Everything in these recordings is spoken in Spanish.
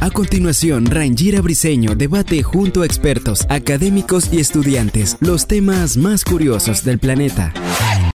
A continuación, Rangira Briseño debate junto a expertos, académicos y estudiantes los temas más curiosos del planeta.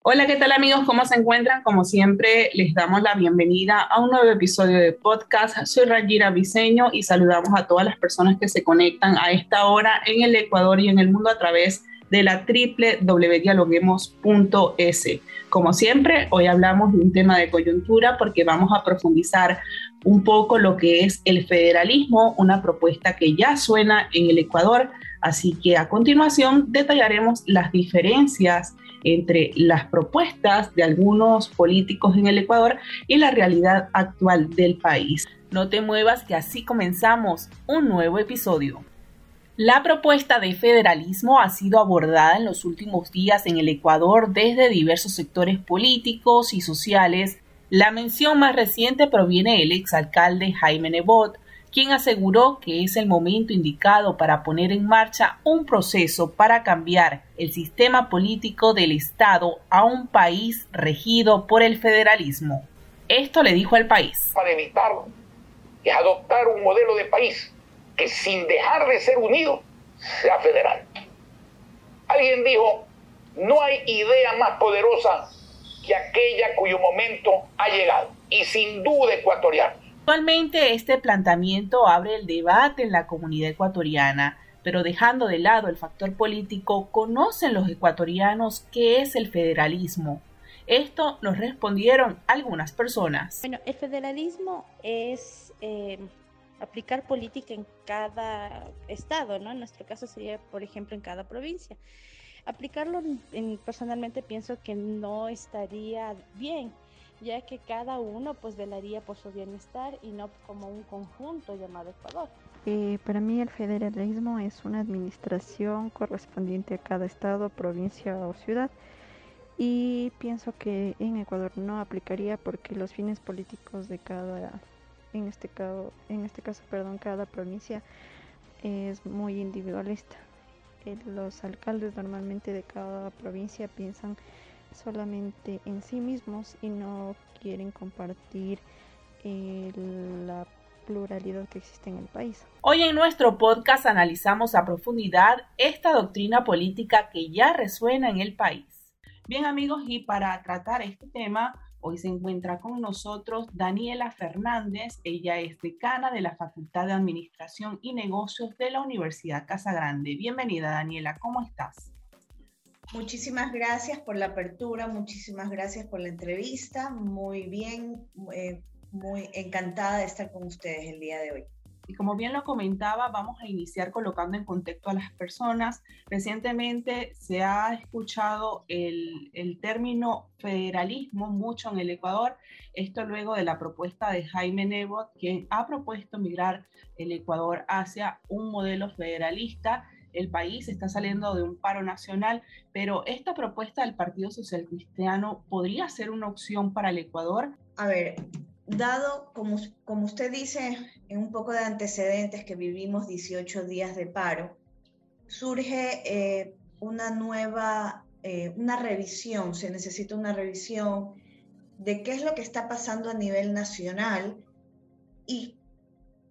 Hola, ¿qué tal amigos? ¿Cómo se encuentran? Como siempre, les damos la bienvenida a un nuevo episodio de podcast. Soy Rangira Briseño y saludamos a todas las personas que se conectan a esta hora en el Ecuador y en el mundo a través de la www.dialoguemos.es. Como siempre, hoy hablamos de un tema de coyuntura porque vamos a profundizar un poco lo que es el federalismo, una propuesta que ya suena en el Ecuador. Así que a continuación detallaremos las diferencias entre las propuestas de algunos políticos en el Ecuador y la realidad actual del país. No te muevas que así comenzamos un nuevo episodio. La propuesta de federalismo ha sido abordada en los últimos días en el Ecuador desde diversos sectores políticos y sociales. La mención más reciente proviene del exalcalde Jaime Nebot, quien aseguró que es el momento indicado para poner en marcha un proceso para cambiar el sistema político del Estado a un país regido por el federalismo. Esto le dijo al país. Para evitarlo, es adoptar un modelo de país que sin dejar de ser unido sea federal. Alguien dijo, no hay idea más poderosa que aquella cuyo momento ha llegado, y sin duda ecuatoriana. Actualmente este planteamiento abre el debate en la comunidad ecuatoriana, pero dejando de lado el factor político, ¿conocen los ecuatorianos qué es el federalismo? Esto nos respondieron algunas personas. Bueno, el federalismo es eh, aplicar política en cada estado, ¿no? En nuestro caso sería, por ejemplo, en cada provincia. Aplicarlo en, personalmente pienso que no estaría bien, ya que cada uno pues velaría por su bienestar y no como un conjunto llamado Ecuador. Eh, para mí el federalismo es una administración correspondiente a cada estado, provincia o ciudad y pienso que en Ecuador no aplicaría porque los fines políticos de cada en este caso, en este caso perdón, cada provincia es muy individualista. Eh, los alcaldes normalmente de cada provincia piensan solamente en sí mismos y no quieren compartir eh, la pluralidad que existe en el país. Hoy en nuestro podcast analizamos a profundidad esta doctrina política que ya resuena en el país. Bien amigos, y para tratar este tema Hoy se encuentra con nosotros Daniela Fernández. Ella es decana de la Facultad de Administración y Negocios de la Universidad Casa Grande. Bienvenida, Daniela. ¿Cómo estás? Muchísimas gracias por la apertura, muchísimas gracias por la entrevista. Muy bien, eh, muy encantada de estar con ustedes el día de hoy. Y como bien lo comentaba, vamos a iniciar colocando en contexto a las personas. Recientemente se ha escuchado el, el, término federalismo mucho en el Ecuador, esto luego de la propuesta de Jaime Nebot, quien ha propuesto migrar el Ecuador hacia un modelo federalista. El país está saliendo de un paro nacional, pero esta propuesta del Partido Social Cristiano podría ser una opción para el Ecuador. A ver, dado, como, como usted dice, en un poco de antecedentes que vivimos 18 días de paro, surge eh, una nueva, eh, una revisión, se necesita una revisión de qué es lo que está pasando a nivel nacional y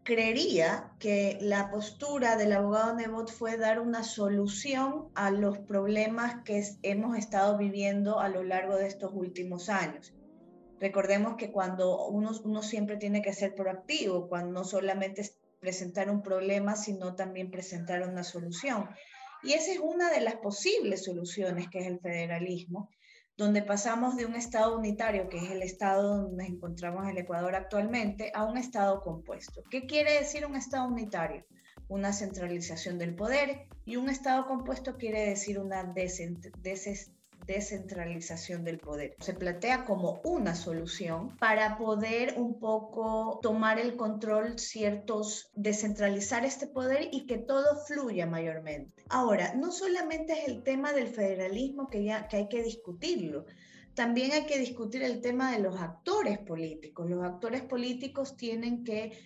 creería que la postura del abogado Nebot fue dar una solución a los problemas que hemos estado viviendo a lo largo de estos últimos años. Recordemos que cuando uno, uno siempre tiene que ser proactivo, cuando no solamente es presentar un problema, sino también presentar una solución. Y esa es una de las posibles soluciones, que es el federalismo, donde pasamos de un Estado unitario, que es el Estado donde nos encontramos en el Ecuador actualmente, a un Estado compuesto. ¿Qué quiere decir un Estado unitario? Una centralización del poder y un Estado compuesto quiere decir una descentralización del poder. Se plantea como una solución para poder un poco tomar el control ciertos, descentralizar este poder y que todo fluya mayormente. Ahora, no solamente es el tema del federalismo que, ya, que hay que discutirlo, también hay que discutir el tema de los actores políticos. Los actores políticos tienen que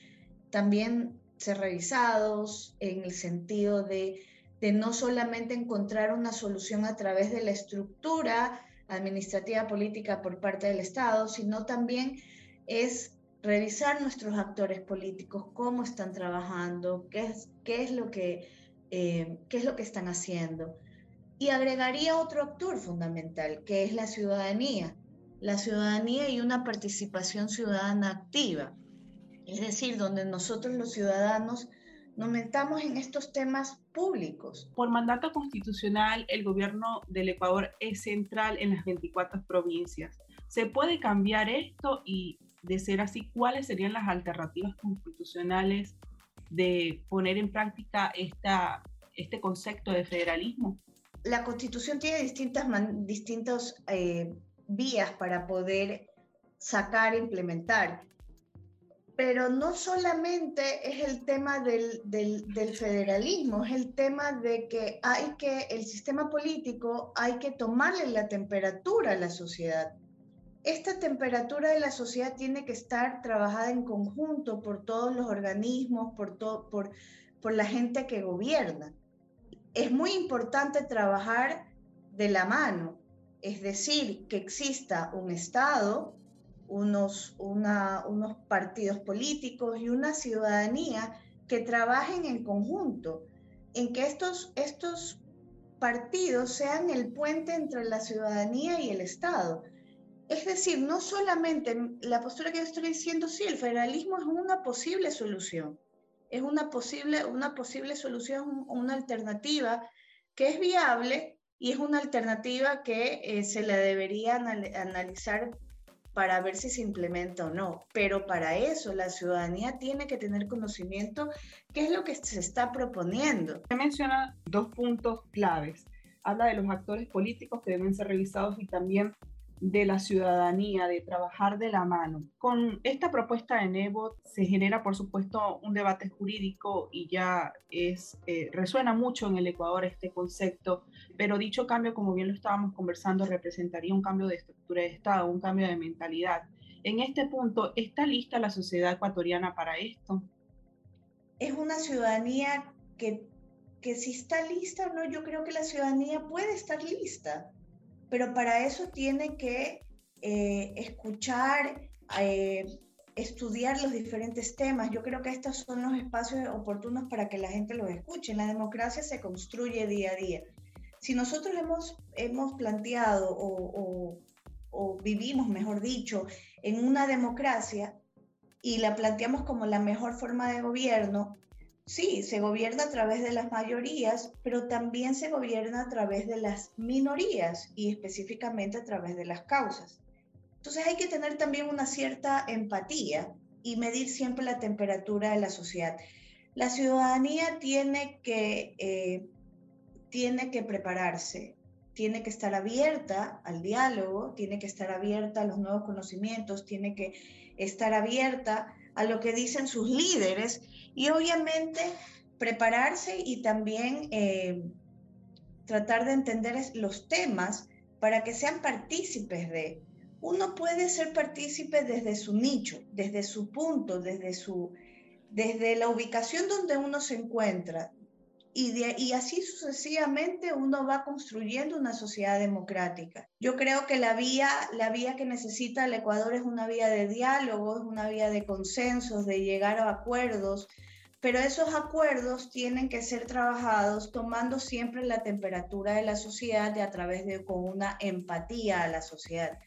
también ser revisados en el sentido de, de no solamente encontrar una solución a través de la estructura administrativa política por parte del Estado, sino también es revisar nuestros actores políticos, cómo están trabajando, qué es, qué es, lo, que, eh, qué es lo que están haciendo. Y agregaría otro actor fundamental, que es la ciudadanía. La ciudadanía y una participación ciudadana activa. Es decir, donde nosotros los ciudadanos nos metamos en estos temas públicos. Por mandato constitucional, el gobierno del Ecuador es central en las 24 provincias. ¿Se puede cambiar esto y, de ser así, cuáles serían las alternativas constitucionales de poner en práctica esta, este concepto de federalismo? la constitución tiene distintas distintos, eh, vías para poder sacar e implementar. Pero no solamente es el tema del, federalismo, es el tema de que hay que, el sistema político, hay que tomarle la temperatura a la sociedad. Esta temperatura de la sociedad tiene que estar trabajada en conjunto por todos los organismos, por la gente que gobierna es muy importante trabajar de la mano, es decir, que exista un Estado, unos, unos partidos políticos y una ciudadanía que trabajen en conjunto, en que estos, estos partidos sean el puente entre la ciudadanía y el Estado. Es decir, no solamente la postura que yo estoy diciendo, sí, el federalismo es una posible solución, es una posible, una posible solución, una alternativa que es viable y es una alternativa que eh, se la debería analizar para ver si se implementa o no. Pero para eso la ciudadanía tiene que tener conocimiento qué es lo que se está proponiendo. Se menciona dos puntos claves. Habla de los actores políticos que deben ser revisados y también de la ciudadanía, de trabajar de la mano. Con esta propuesta de NEBOT se genera, por supuesto, un debate jurídico y ya es, eh, resuena mucho en el Ecuador este concepto, pero dicho cambio, como bien lo estábamos conversando, representaría un cambio de estructura de Estado, un cambio de mentalidad. En este punto, ¿está lista la sociedad ecuatoriana para esto? Es una ciudadanía que, que si está lista o no, yo creo que la ciudadanía puede estar lista pero para eso tiene que eh, escuchar, eh, estudiar los diferentes temas. Yo creo que estos son los espacios oportunos para que la gente los escuche. La democracia se construye día a día. Si nosotros hemos, hemos planteado o, o vivimos, mejor dicho, en una democracia y la planteamos como la mejor forma de gobierno, Sí, se gobierna a través de las mayorías, pero también se gobierna a través de las minorías y específicamente a través de las causas. Entonces hay que tener también una cierta empatía y medir siempre la temperatura de la sociedad. La ciudadanía tiene que, eh, tiene que prepararse, tiene que estar abierta al diálogo, tiene que estar abierta a los nuevos conocimientos, tiene que estar abierta a lo que dicen sus líderes y obviamente prepararse y también eh, tratar de entender los temas para que sean partícipes de. Uno puede ser partícipe desde su nicho, desde su punto, desde, su, desde la ubicación donde uno se encuentra, y, así sucesivamente uno va construyendo una sociedad democrática. Yo creo que la vía, la vía que necesita el Ecuador es una vía de diálogo, es una vía de consensos, de llegar a acuerdos, pero esos acuerdos tienen que ser trabajados tomando siempre la temperatura de la sociedad y a través de con una empatía a la sociedad.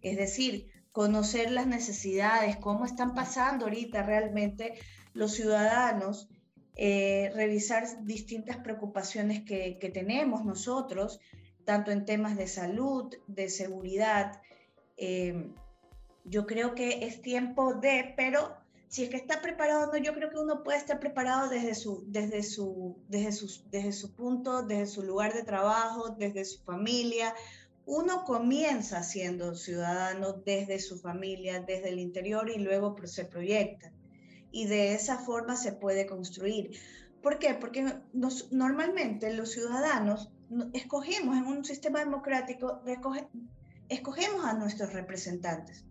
Es decir, conocer las necesidades, cómo están pasando ahorita realmente los ciudadanos eh, revisar distintas preocupaciones que, tenemos nosotros, tanto en temas de salud, de seguridad. Eh, yo creo que es tiempo de, pero si es que está preparado no, yo creo que uno puede estar preparado desde su, desde su, desde desde su punto, desde su lugar de trabajo, desde su familia. uno comienza siendo ciudadano desde su familia, desde el interior y luego se proyecta. Y de esa forma se puede construir. ¿Por qué? Porque normalmente los ciudadanos escogemos en un sistema democrático, escogemos a nuestros representantes.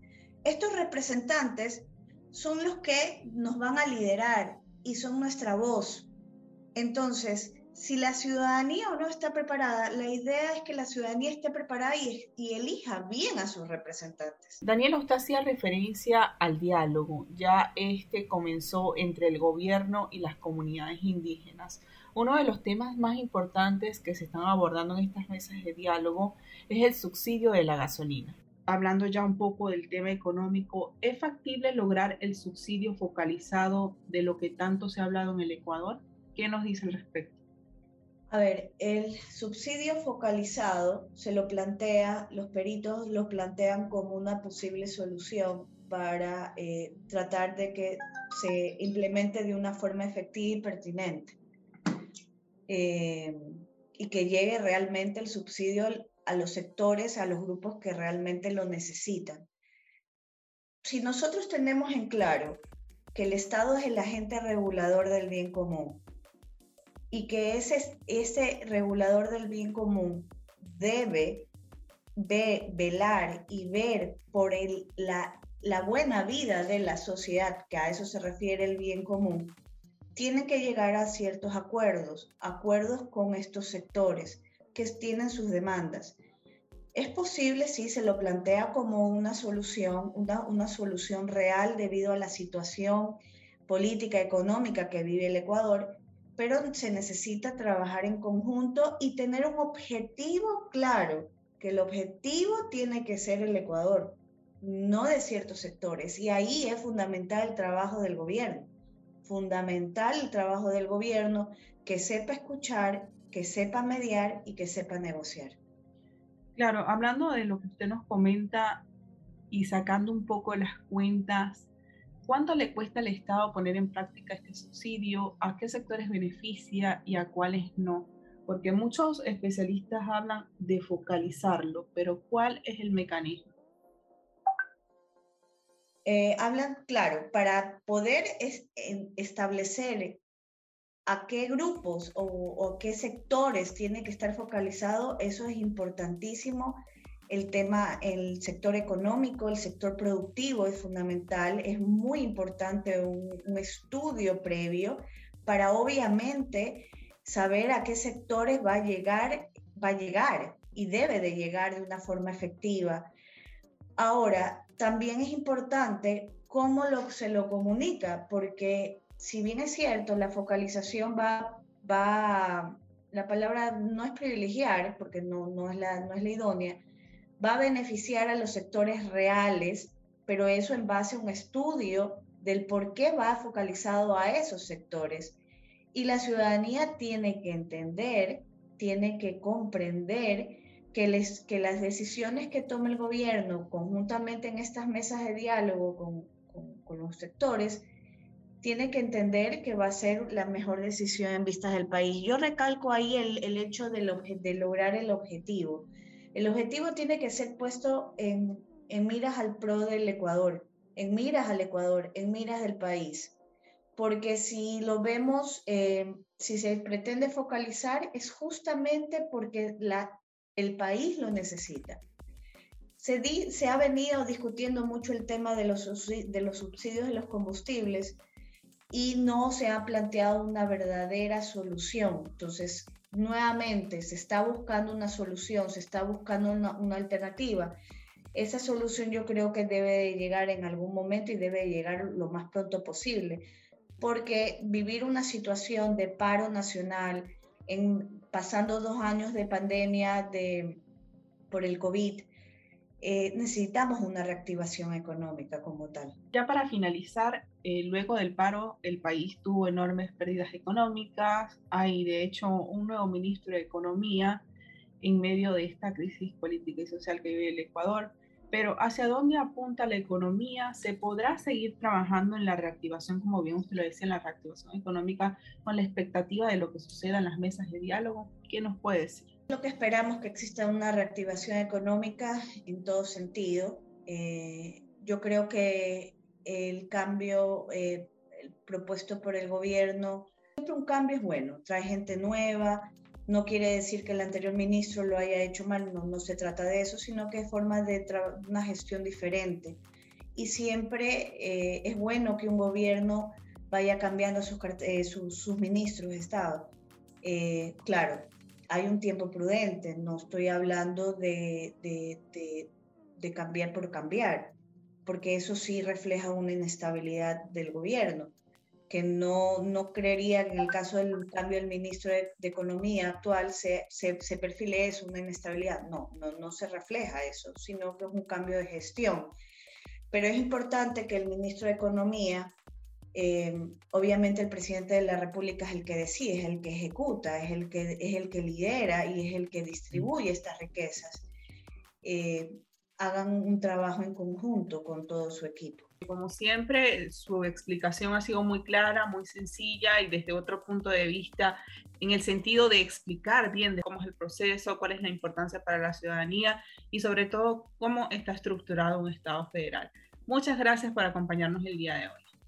Estos representantes son los que nos van a liderar y son nuestra voz. Entonces, si la ciudadanía o no está preparada, la idea es que la ciudadanía esté preparada y, y, elija bien a sus representantes. Daniela, usted hacía referencia al diálogo. Ya este comenzó entre el gobierno y las comunidades indígenas. Uno de los temas más importantes que se están abordando en estas mesas de diálogo es el subsidio de la gasolina. Hablando ya un poco del tema económico, ¿es factible lograr el subsidio focalizado de lo que tanto se ha hablado en el Ecuador? ¿Qué nos dice al respecto? A ver, el subsidio focalizado se lo plantea, los peritos lo plantean como una posible solución para eh, tratar de que se implemente de una forma efectiva y pertinente. Eh, y que llegue realmente el subsidio a los sectores, a los grupos que realmente lo necesitan. Si nosotros tenemos en claro que el Estado es el agente regulador del bien común y que ese, ese regulador del bien común debe velar y ver por el, la, la buena vida de la sociedad, que a eso se refiere el bien común, tienen que llegar a ciertos acuerdos, acuerdos con estos sectores que tienen sus demandas. Es posible, sí, se lo plantea como una solución, una, una solución real debido a la situación política, económica que vive el Ecuador, pero se necesita trabajar en conjunto y tener un objetivo claro, que el objetivo tiene que ser el Ecuador, no de ciertos sectores. Y ahí es fundamental el trabajo del gobierno fundamental el trabajo del gobierno que sepa escuchar, que sepa mediar y que sepa negociar. Claro, hablando de lo que usted nos comenta y sacando un poco las cuentas, ¿cuánto le cuesta al Estado poner en práctica este subsidio? ¿A qué sectores beneficia y a cuáles no? Porque muchos especialistas hablan de focalizarlo, pero ¿cuál es el mecanismo? Eh, hablan, claro, para poder establecer a qué grupos o, qué sectores tiene que estar focalizado, eso es importantísimo. El tema, el sector económico, el sector productivo es fundamental, es muy importante un, un estudio previo para obviamente saber a qué sectores va a llegar, va a llegar y debe de llegar de una forma efectiva. Ahora, también es importante cómo lo, se lo comunica, porque si bien es cierto, la focalización va, va la palabra no es privilegiar, porque no, no, es la, no es la idónea, va a beneficiar a los sectores reales, pero eso en base a un estudio del por qué va focalizado a esos sectores. Y la ciudadanía tiene que entender, tiene que comprender que, les, que las decisiones que tome el gobierno conjuntamente en estas mesas de diálogo con, con, los sectores, tiene que entender que va a ser la mejor decisión en vistas del país. Yo recalco ahí el, el hecho de, de, lograr el objetivo. El objetivo tiene que ser puesto en, miras al pro del Ecuador, en miras al Ecuador, en miras del país. Porque si lo vemos, eh, si se pretende focalizar, es justamente porque el país lo necesita. Se, se ha venido discutiendo mucho el tema de los, de los subsidios de los combustibles y no se ha planteado una verdadera solución. Entonces, nuevamente, se está buscando una solución, se está buscando una, alternativa. Esa solución yo creo que debe llegar en algún momento y debe llegar lo más pronto posible, porque vivir una situación de paro nacional, en, pasando dos años de pandemia de, por el COVID, eh, necesitamos una reactivación económica como tal. Ya para finalizar, eh, luego del paro, el país tuvo enormes pérdidas económicas. Hay, de hecho, un nuevo ministro de Economía en medio de esta crisis política y social que vive el Ecuador. Pero ¿hacia dónde apunta la economía? ¿Se podrá seguir trabajando en la reactivación, como bien usted lo decía, en la reactivación económica con la expectativa de lo que suceda en las mesas de diálogo? ¿Qué nos puede decir? Lo que esperamos que exista una reactivación económica en todo sentido. Eh, yo creo que el cambio eh, propuesto por el gobierno, siempre un cambio es bueno, trae gente nueva, no quiere decir que el anterior ministro lo haya hecho mal, no, no se trata de eso, sino que es forma de una gestión diferente. Y siempre eh, es bueno que un gobierno vaya cambiando sus, eh, ministros de Estado. Claro, hay un tiempo prudente, no estoy hablando de, de, cambiar por cambiar, porque eso sí refleja una inestabilidad del gobierno que no, no creería en el caso del cambio del ministro de, Economía actual se, se, se, perfile eso, una inestabilidad. No, no, no se refleja eso, sino que es un cambio de gestión. Pero es importante que el ministro de Economía, eh, obviamente el presidente de la República es el que decide, es el que ejecuta, es el que, es el que lidera y es el que distribuye estas riquezas. Eh, hagan un trabajo en conjunto con todo su equipo. Como siempre, su explicación ha sido muy clara, muy sencilla y desde otro punto de vista, en el sentido de explicar bien de cómo es el proceso, cuál es la importancia para la ciudadanía y sobre todo cómo está estructurado un Estado federal. Muchas gracias por acompañarnos el día de hoy.